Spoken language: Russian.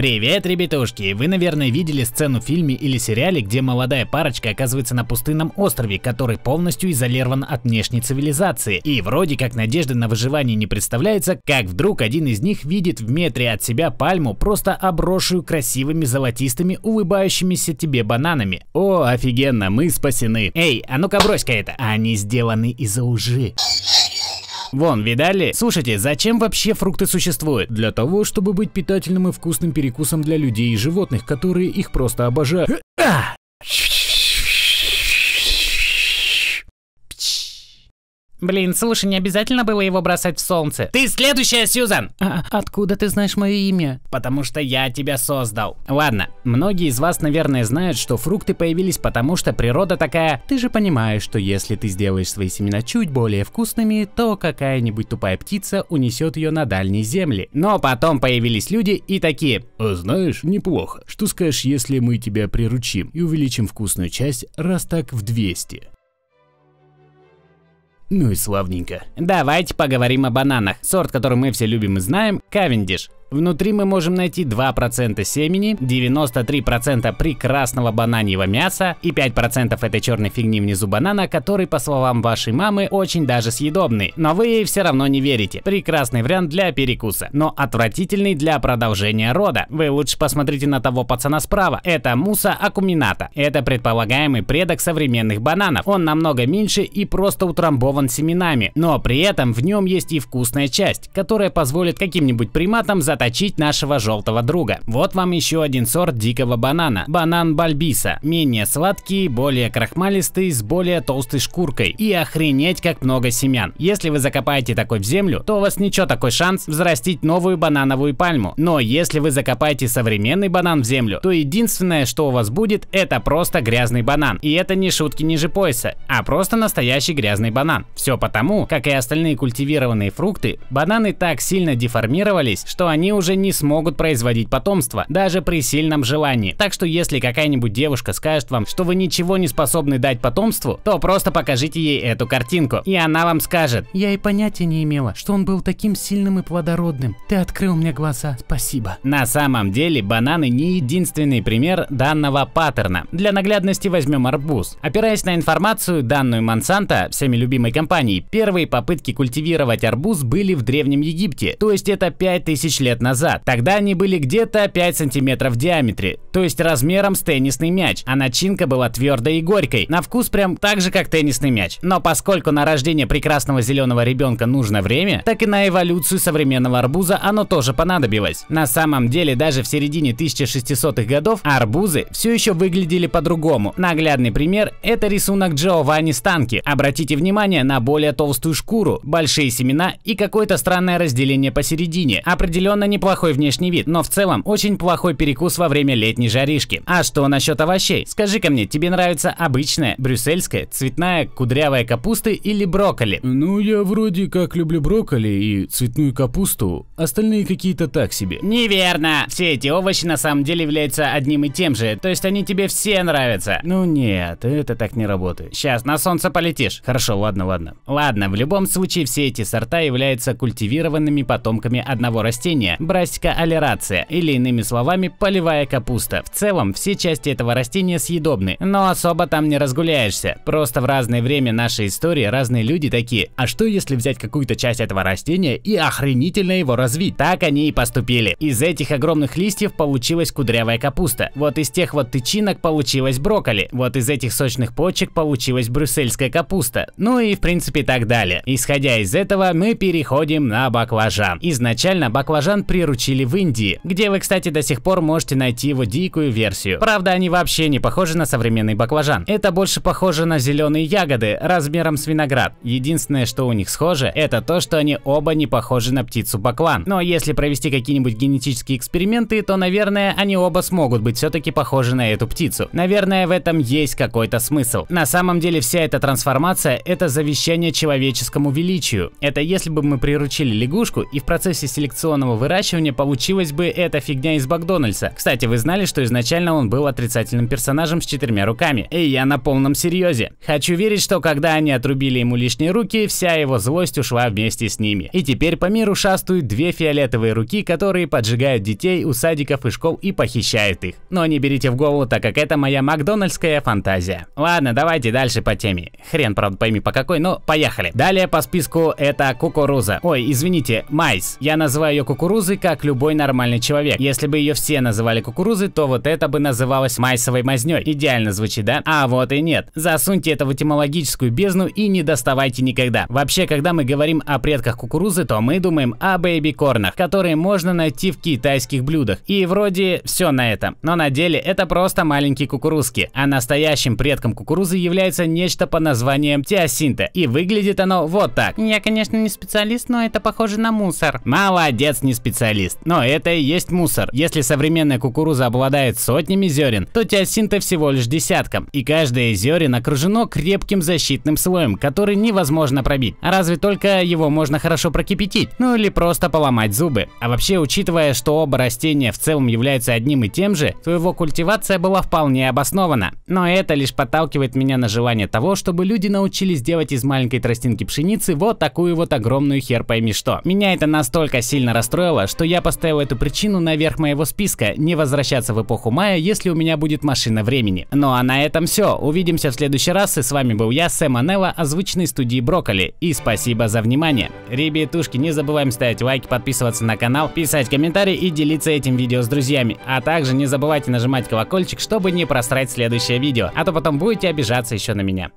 Привет, ребятушки! Вы, наверное, видели сцену в фильме или сериале, где молодая парочка оказывается на пустынном острове, который полностью изолирован от внешней цивилизации. И вроде как надежды на выживание не представляется, как вдруг один из них видит в метре от себя пальму, просто обросшую красивыми золотистыми улыбающимися тебе бананами. О, офигенно, мы спасены. Эй, а ну-ка брось-ка это. Они сделаны из-за лжи. Вон, видали? Слушайте, зачем вообще фрукты существуют? Для того, чтобы быть питательным и вкусным перекусом для людей и животных, которые их просто обожают. А! Блин, слушай, не обязательно было его бросать в солнце. Ты следующая, Сьюзан! А, откуда ты знаешь мое имя? Потому что я тебя создал. Ладно, многие из вас, наверное, знают, что фрукты появились потому, что природа такая... Ты же понимаешь, что если ты сделаешь свои семена чуть более вкусными, то какая-нибудь тупая птица унесет ее на дальние земли. Но потом появились люди и такие... А знаешь, неплохо. Что скажешь, если мы тебя приручим и увеличим вкусную часть раз так в 200? Ну и славненько. Давайте поговорим о бананах. Сорт, который мы все любим и знаем, Кавендиш. Внутри мы можем найти 2% семени, 93% прекрасного бананьего мяса и 5% этой черной фигни внизу банана, который, по словам вашей мамы, очень даже съедобный. Но вы ей все равно не верите. Прекрасный вариант для перекуса, но отвратительный для продолжения рода. Вы лучше посмотрите на того пацана справа. Это муса акумината. Это предполагаемый предок современных бананов. Он намного меньше и просто утрамбован семенами. Но при этом в нем есть и вкусная часть, которая позволит каким-нибудь приматам за заточить нашего желтого друга. Вот вам еще один сорт дикого банана. Банан бальбиса. Менее сладкий, более крахмалистый, с более толстой шкуркой. И охренеть как много семян. Если вы закопаете такой в землю, то у вас ничего такой шанс взрастить новую банановую пальму. Но если вы закопаете современный банан в землю, то единственное, что у вас будет, это просто грязный банан. И это не шутки ниже пояса, а просто настоящий грязный банан. Все потому, как и остальные культивированные фрукты, бананы так сильно деформировались, что они уже не смогут производить потомство, даже при сильном желании. Так что если какая-нибудь девушка скажет вам, что вы ничего не способны дать потомству, то просто покажите ей эту картинку, и она вам скажет. Я и понятия не имела, что он был таким сильным и плодородным. Ты открыл мне глаза, спасибо. На самом деле бананы не единственный пример данного паттерна. Для наглядности возьмем арбуз. Опираясь на информацию, данную Монсанто, всеми любимой компанией, первые попытки культивировать арбуз были в Древнем Египте, то есть это 5000 лет назад. Тогда они были где-то 5 сантиметров в диаметре, то есть размером с теннисный мяч, а начинка была твердой и горькой, на вкус прям так же, как теннисный мяч. Но поскольку на рождение прекрасного зеленого ребенка нужно время, так и на эволюцию современного арбуза оно тоже понадобилось. На самом деле, даже в середине 1600-х годов арбузы все еще выглядели по-другому. Наглядный пример – это рисунок Джованни Станки. Обратите внимание на более толстую шкуру, большие семена и какое-то странное разделение посередине. Определенно неплохой внешний вид, но в целом очень плохой перекус во время летней жаришки. А что насчет овощей? Скажи-ка мне, тебе нравится обычная, брюссельская, цветная, кудрявая капуста или брокколи? Ну, я вроде как люблю брокколи и цветную капусту, остальные какие-то так себе. Неверно! Все эти овощи на самом деле являются одним и тем же, то есть они тебе все нравятся. Ну нет, это так не работает. Сейчас на солнце полетишь. Хорошо, ладно, ладно. Ладно, в любом случае все эти сорта являются культивированными потомками одного растения, брасика алерация, или иными словами, полевая капуста. В целом, все части этого растения съедобны, но особо там не разгуляешься. Просто в разное время нашей истории разные люди такие, а что если взять какую-то часть этого растения и охренительно его развить? Так они и поступили. Из этих огромных листьев получилась кудрявая капуста. Вот из тех вот тычинок получилась брокколи. Вот из этих сочных почек получилась брюссельская капуста. Ну и в принципе так далее. Исходя из этого, мы переходим на баклажан. Изначально баклажан приручили получили в Индии, где вы, кстати, до сих пор можете найти его дикую версию. Правда, они вообще не похожи на современный баклажан. Это больше похоже на зеленые ягоды размером с виноград. Единственное, что у них схоже, это то, что они оба не похожи на птицу баклан. Но если провести какие-нибудь генетические эксперименты, то, наверное, они оба смогут быть все-таки похожи на эту птицу. Наверное, в этом есть какой-то смысл. На самом деле, вся эта трансформация – это завещание человеческому величию. Это если бы мы приручили лягушку и в процессе селекционного выращивания выращивания получилась бы эта фигня из Макдональдса. Кстати, вы знали, что изначально он был отрицательным персонажем с четырьмя руками? И я на полном серьезе. Хочу верить, что когда они отрубили ему лишние руки, вся его злость ушла вместе с ними. И теперь по миру шастают две фиолетовые руки, которые поджигают детей у садиков и школ и похищают их. Но не берите в голову, так как это моя макдональдская фантазия. Ладно, давайте дальше по теме. Хрен, правда, пойми по какой, но поехали. Далее по списку это кукуруза. Ой, извините, майс. Я называю ее кукурузой, как любой нормальный человек. Если бы ее все называли кукурузой, то вот это бы называлось майсовой мазней. Идеально звучит, да? А вот и нет. Засуньте это в этимологическую бездну и не доставайте никогда. Вообще, когда мы говорим о предках кукурузы, то мы думаем о бэйби-корнах, которые можно найти в китайских блюдах. И вроде все на этом. Но на деле это просто маленькие кукурузки. А настоящим предком кукурузы является нечто по названием теосинта. И выглядит оно вот так. Я, конечно, не специалист, но это похоже на мусор. Молодец, не специалист. Но это и есть мусор. Если современная кукуруза обладает сотнями зерен, то теосинта всего лишь десятком. И каждое из зерен окружено крепким защитным слоем, который невозможно пробить. А разве только его можно хорошо прокипятить? Ну или просто поломать зубы. А вообще, учитывая, что оба растения в целом являются одним и тем же, то его культивация была вполне обоснована. Но это лишь подталкивает меня на желание того, чтобы люди научились делать из маленькой тростинки пшеницы вот такую вот огромную хер пойми что. Меня это настолько сильно расстроило, что я поставил эту причину наверх моего списка не возвращаться в эпоху мая, если у меня будет машина времени. Ну а на этом все. Увидимся в следующий раз и с вами был я, Сэм Анелла, озвученный студии Брокколи. И спасибо за внимание. Ребятушки, не забываем ставить лайки, подписываться на канал, писать комментарии и делиться этим видео с друзьями. А также не забывайте нажимать колокольчик, чтобы не просрать следующее видео, а то потом будете обижаться еще на меня.